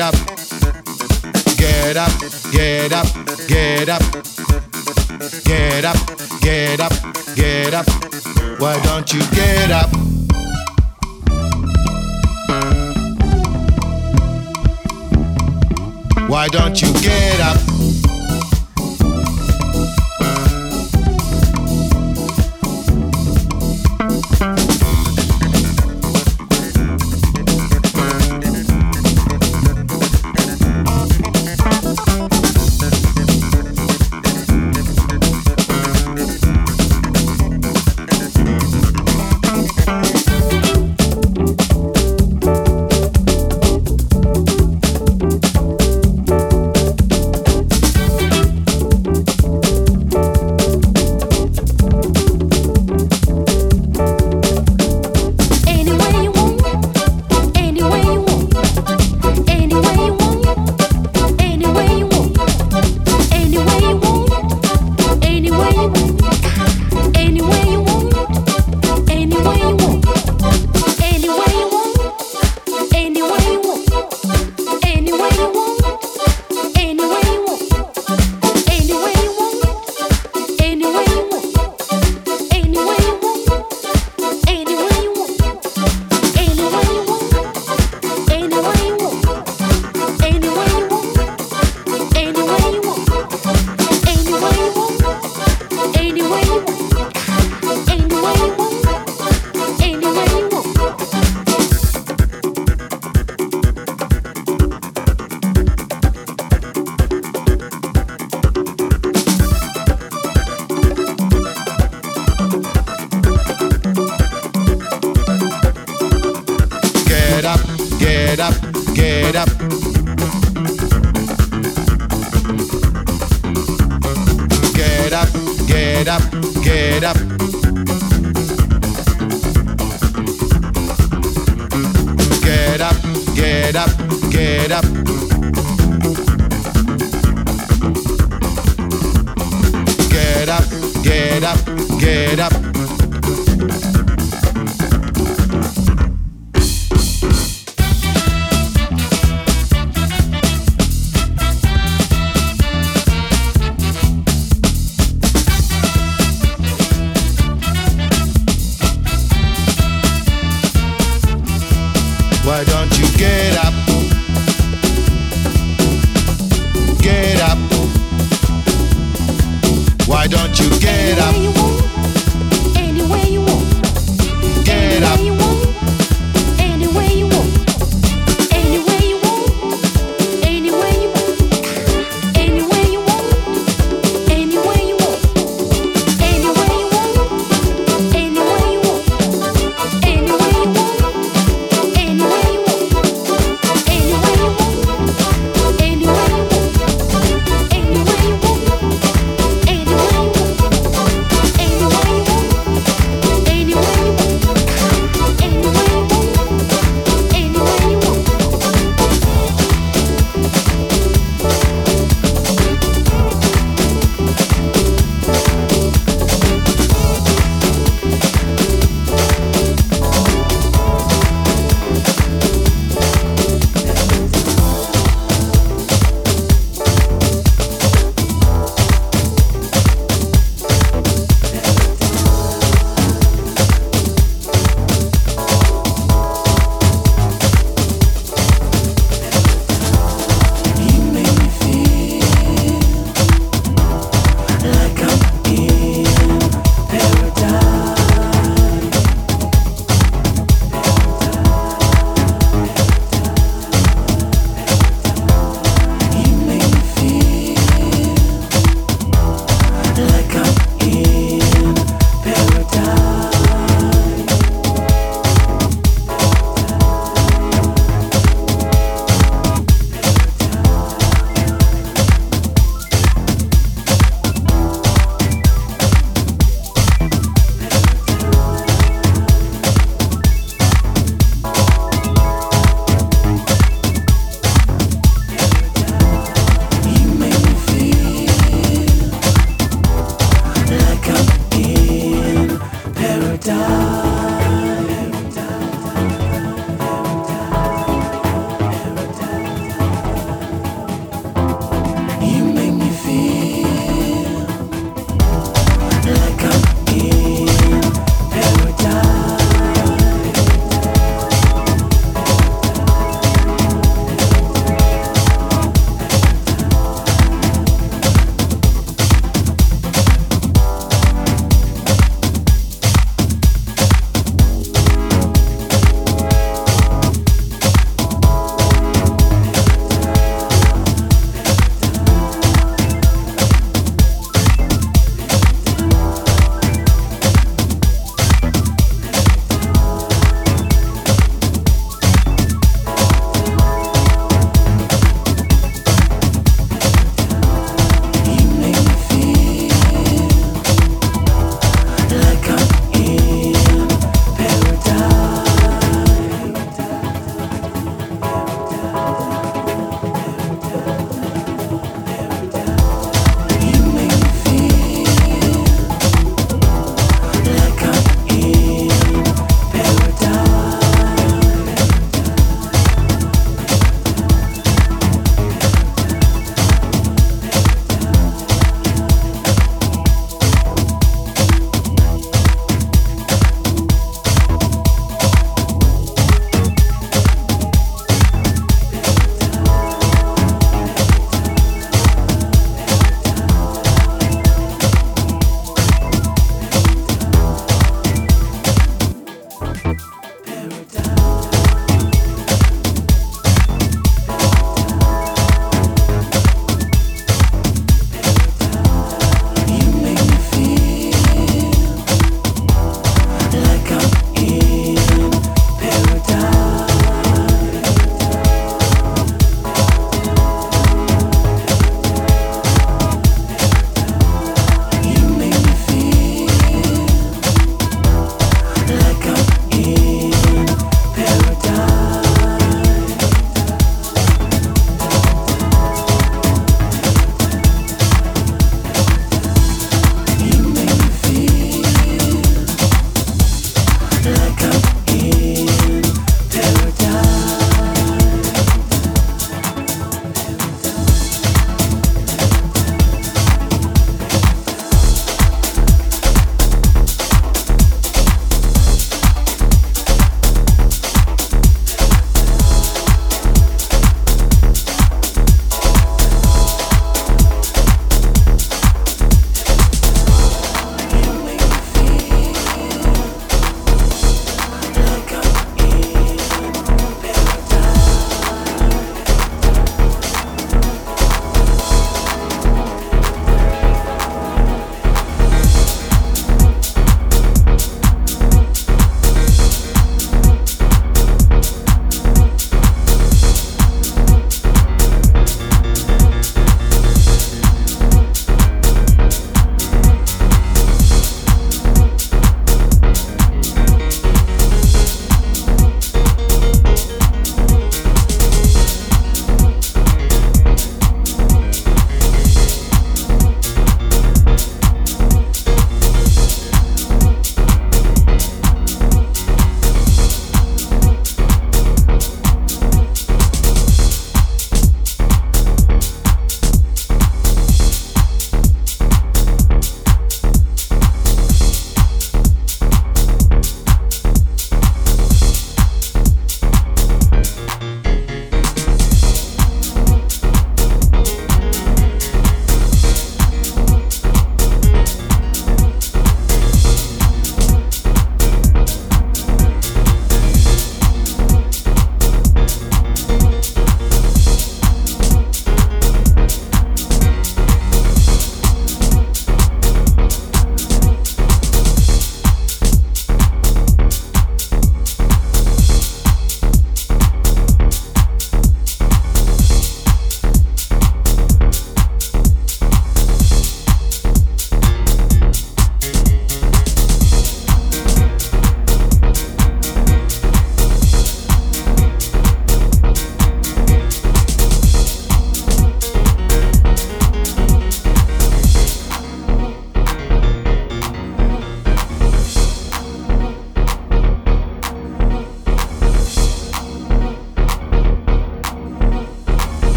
up. Get up, get up, get up. Get up, get up, get up. Why don't you get up? Why don't you get up? Why don't you get up?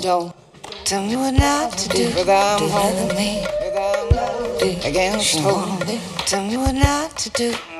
Don't. Tell me what not to do. Whether I'm home with me, I'm against home. Tell me what not to do.